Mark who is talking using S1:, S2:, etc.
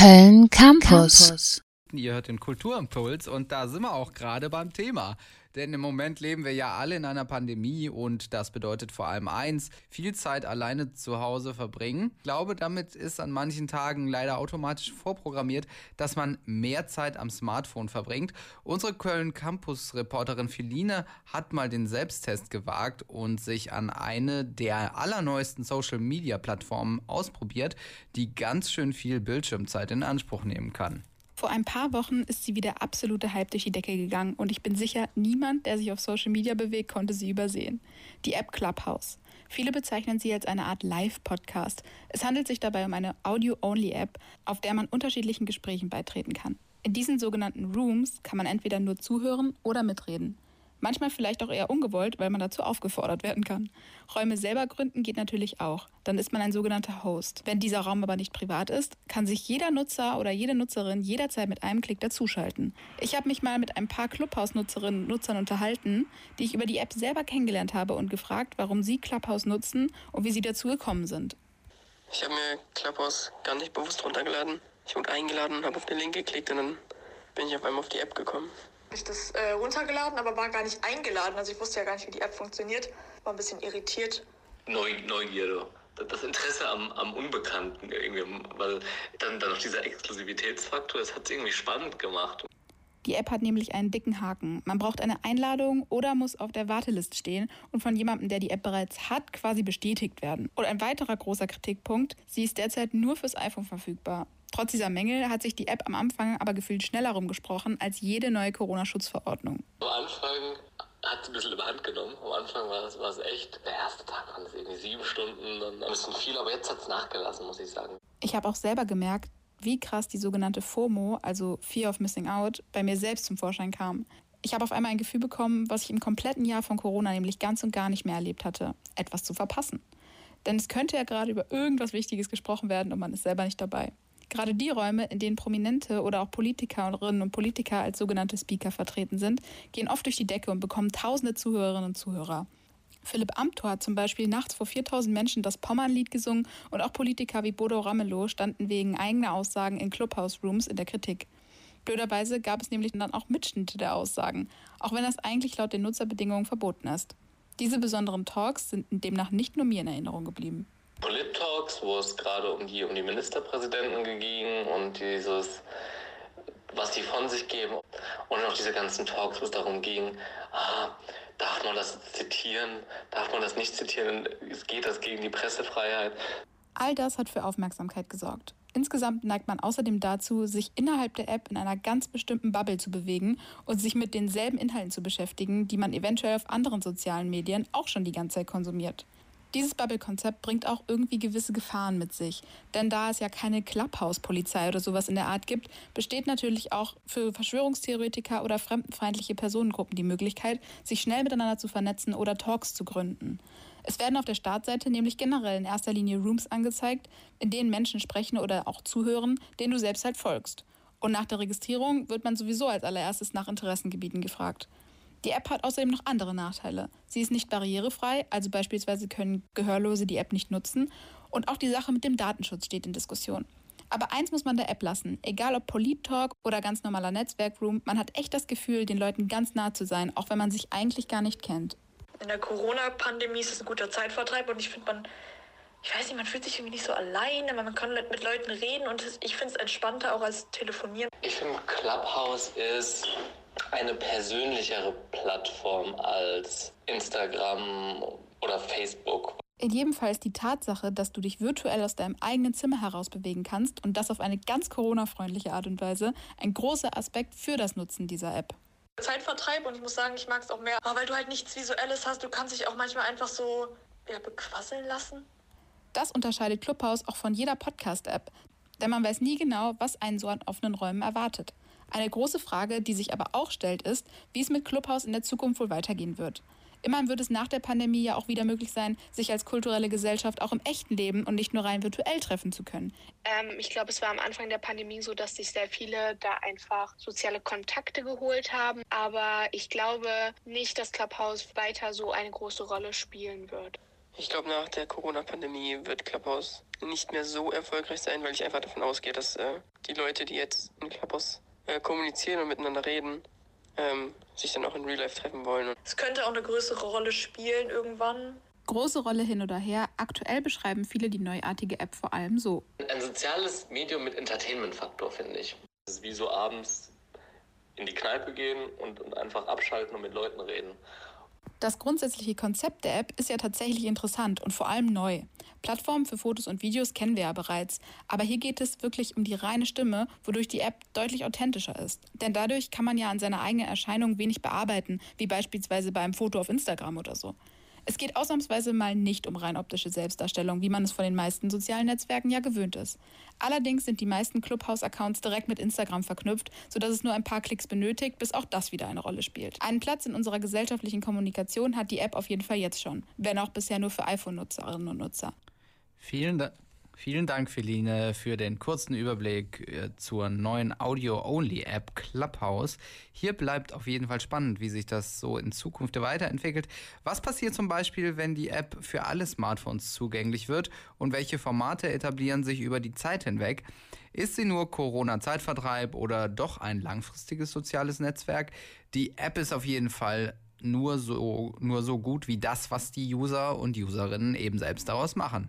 S1: Köln Campus. Campus.
S2: Ihr hört den Kulturimpuls und da sind wir auch gerade beim Thema. Denn im Moment leben wir ja alle in einer Pandemie und das bedeutet vor allem eins, viel Zeit alleine zu Hause verbringen. Ich glaube, damit ist an manchen Tagen leider automatisch vorprogrammiert, dass man mehr Zeit am Smartphone verbringt. Unsere Köln Campus Reporterin Philine hat mal den Selbsttest gewagt und sich an eine der allerneuesten Social Media Plattformen ausprobiert, die ganz schön viel Bildschirmzeit in Anspruch nehmen kann.
S3: Vor ein paar Wochen ist sie wieder absolute Hype durch die Decke gegangen und ich bin sicher, niemand, der sich auf Social Media bewegt, konnte sie übersehen. Die App Clubhouse. Viele bezeichnen sie als eine Art Live-Podcast. Es handelt sich dabei um eine Audio-Only-App, auf der man unterschiedlichen Gesprächen beitreten kann. In diesen sogenannten Rooms kann man entweder nur zuhören oder mitreden. Manchmal vielleicht auch eher ungewollt, weil man dazu aufgefordert werden kann. Räume selber gründen geht natürlich auch. Dann ist man ein sogenannter Host. Wenn dieser Raum aber nicht privat ist, kann sich jeder Nutzer oder jede Nutzerin jederzeit mit einem Klick dazuschalten. Ich habe mich mal mit ein paar Clubhouse-Nutzerinnen und Nutzern unterhalten, die ich über die App selber kennengelernt habe und gefragt, warum sie Clubhouse nutzen und wie sie dazu gekommen sind.
S4: Ich habe mir Clubhouse gar nicht bewusst runtergeladen. Ich wurde eingeladen, habe auf den Link geklickt und dann bin ich auf einmal auf die App gekommen
S5: ich das äh, runtergeladen, aber war gar nicht eingeladen. Also ich wusste ja gar nicht, wie die App funktioniert. War ein bisschen irritiert.
S6: Neu, Neugierde. Das Interesse am, am Unbekannten irgendwie, weil dann, dann noch dieser Exklusivitätsfaktor, das hat es irgendwie spannend gemacht.
S3: Die App hat nämlich einen dicken Haken. Man braucht eine Einladung oder muss auf der Warteliste stehen und von jemandem, der die App bereits hat, quasi bestätigt werden. Und ein weiterer großer Kritikpunkt, sie ist derzeit nur fürs iPhone verfügbar. Trotz dieser Mängel hat sich die App am Anfang aber gefühlt schneller rumgesprochen als jede neue Corona-Schutzverordnung.
S6: Am Anfang hat es ein bisschen überhand genommen. Am Anfang war es, war es echt, der erste Tag waren es irgendwie sieben Stunden, dann ein bisschen viel, aber jetzt hat es nachgelassen, muss ich sagen.
S3: Ich habe auch selber gemerkt, wie krass die sogenannte FOMO, also Fear of Missing Out, bei mir selbst zum Vorschein kam. Ich habe auf einmal ein Gefühl bekommen, was ich im kompletten Jahr von Corona nämlich ganz und gar nicht mehr erlebt hatte, etwas zu verpassen. Denn es könnte ja gerade über irgendwas Wichtiges gesprochen werden und man ist selber nicht dabei. Gerade die Räume, in denen Prominente oder auch Politikerinnen und Politiker als sogenannte Speaker vertreten sind, gehen oft durch die Decke und bekommen tausende Zuhörerinnen und Zuhörer. Philipp Amthor hat zum Beispiel nachts vor 4000 Menschen das Pommernlied gesungen und auch Politiker wie Bodo Ramelow standen wegen eigener Aussagen in Clubhouse-Rooms in der Kritik. Blöderweise gab es nämlich dann auch Mitschnitte der Aussagen, auch wenn das eigentlich laut den Nutzerbedingungen verboten ist. Diese besonderen Talks sind demnach nicht nur mir in Erinnerung geblieben.
S6: Polit-Talks, wo es gerade um die, um die Ministerpräsidenten ging und dieses, was die von sich geben. Und auch diese ganzen Talks, wo es darum ging, ah, darf man das zitieren, darf man das nicht zitieren, geht das gegen die Pressefreiheit.
S3: All das hat für Aufmerksamkeit gesorgt. Insgesamt neigt man außerdem dazu, sich innerhalb der App in einer ganz bestimmten Bubble zu bewegen und sich mit denselben Inhalten zu beschäftigen, die man eventuell auf anderen sozialen Medien auch schon die ganze Zeit konsumiert. Dieses Bubble-Konzept bringt auch irgendwie gewisse Gefahren mit sich. Denn da es ja keine Clubhouse-Polizei oder sowas in der Art gibt, besteht natürlich auch für Verschwörungstheoretiker oder fremdenfeindliche Personengruppen die Möglichkeit, sich schnell miteinander zu vernetzen oder Talks zu gründen. Es werden auf der Startseite nämlich generell in erster Linie Rooms angezeigt, in denen Menschen sprechen oder auch zuhören, denen du selbst halt folgst. Und nach der Registrierung wird man sowieso als allererstes nach Interessengebieten gefragt. Die App hat außerdem noch andere Nachteile. Sie ist nicht barrierefrei, also beispielsweise können Gehörlose die App nicht nutzen. Und auch die Sache mit dem Datenschutz steht in Diskussion. Aber eins muss man der App lassen, egal ob Polit-Talk oder ganz normaler Netzwerkroom, man hat echt das Gefühl, den Leuten ganz nah zu sein, auch wenn man sich eigentlich gar nicht kennt.
S5: In der Corona-Pandemie ist es ein guter Zeitvertreib und ich finde, man, ich weiß nicht, man fühlt sich irgendwie nicht so alleine, man kann mit Leuten reden und ich finde es entspannter auch als telefonieren.
S6: Ich finde, Clubhouse ist eine persönlichere Plattform als Instagram oder Facebook.
S3: In jedem Fall ist die Tatsache, dass du dich virtuell aus deinem eigenen Zimmer heraus bewegen kannst und das auf eine ganz Corona-freundliche Art und Weise, ein großer Aspekt für das Nutzen dieser App.
S5: Zeitvertreib und ich muss sagen, ich mag es auch mehr, weil du halt nichts Visuelles hast. Du kannst dich auch manchmal einfach so ja, bequasseln lassen.
S3: Das unterscheidet Clubhouse auch von jeder Podcast-App, denn man weiß nie genau, was einen so an offenen Räumen erwartet. Eine große Frage, die sich aber auch stellt, ist, wie es mit Clubhouse in der Zukunft wohl weitergehen wird. Immerhin wird es nach der Pandemie ja auch wieder möglich sein, sich als kulturelle Gesellschaft auch im echten Leben und nicht nur rein virtuell treffen zu können.
S7: Ähm, ich glaube, es war am Anfang der Pandemie so, dass sich sehr viele da einfach soziale Kontakte geholt haben. Aber ich glaube nicht, dass Clubhouse weiter so eine große Rolle spielen wird.
S4: Ich glaube, nach der Corona-Pandemie wird Clubhouse nicht mehr so erfolgreich sein, weil ich einfach davon ausgehe, dass äh, die Leute, die jetzt in Clubhouse äh, kommunizieren und miteinander reden, ähm, sich dann auch in Real Life treffen wollen.
S5: Es könnte auch eine größere Rolle spielen irgendwann.
S3: Große Rolle hin oder her, aktuell beschreiben viele die neuartige App vor allem so.
S6: Ein soziales Medium mit Entertainment-Faktor, finde ich. Es ist wie so abends in die Kneipe gehen und, und einfach abschalten und mit Leuten reden.
S3: Das grundsätzliche Konzept der App ist ja tatsächlich interessant und vor allem neu. Plattformen für Fotos und Videos kennen wir ja bereits, aber hier geht es wirklich um die reine Stimme, wodurch die App deutlich authentischer ist. Denn dadurch kann man ja an seiner eigenen Erscheinung wenig bearbeiten, wie beispielsweise beim Foto auf Instagram oder so. Es geht ausnahmsweise mal nicht um rein optische Selbstdarstellung, wie man es von den meisten sozialen Netzwerken ja gewöhnt ist. Allerdings sind die meisten Clubhouse-Accounts direkt mit Instagram verknüpft, sodass es nur ein paar Klicks benötigt, bis auch das wieder eine Rolle spielt. Einen Platz in unserer gesellschaftlichen Kommunikation hat die App auf jeden Fall jetzt schon, wenn auch bisher nur für iPhone-Nutzerinnen und Nutzer.
S2: Vielen Dank. Vielen Dank, Feline, für den kurzen Überblick äh, zur neuen Audio-Only-App Clubhouse. Hier bleibt auf jeden Fall spannend, wie sich das so in Zukunft weiterentwickelt. Was passiert zum Beispiel, wenn die App für alle Smartphones zugänglich wird und welche Formate etablieren sich über die Zeit hinweg? Ist sie nur Corona-Zeitvertreib oder doch ein langfristiges soziales Netzwerk? Die App ist auf jeden Fall nur so, nur so gut wie das, was die User und Userinnen eben selbst daraus machen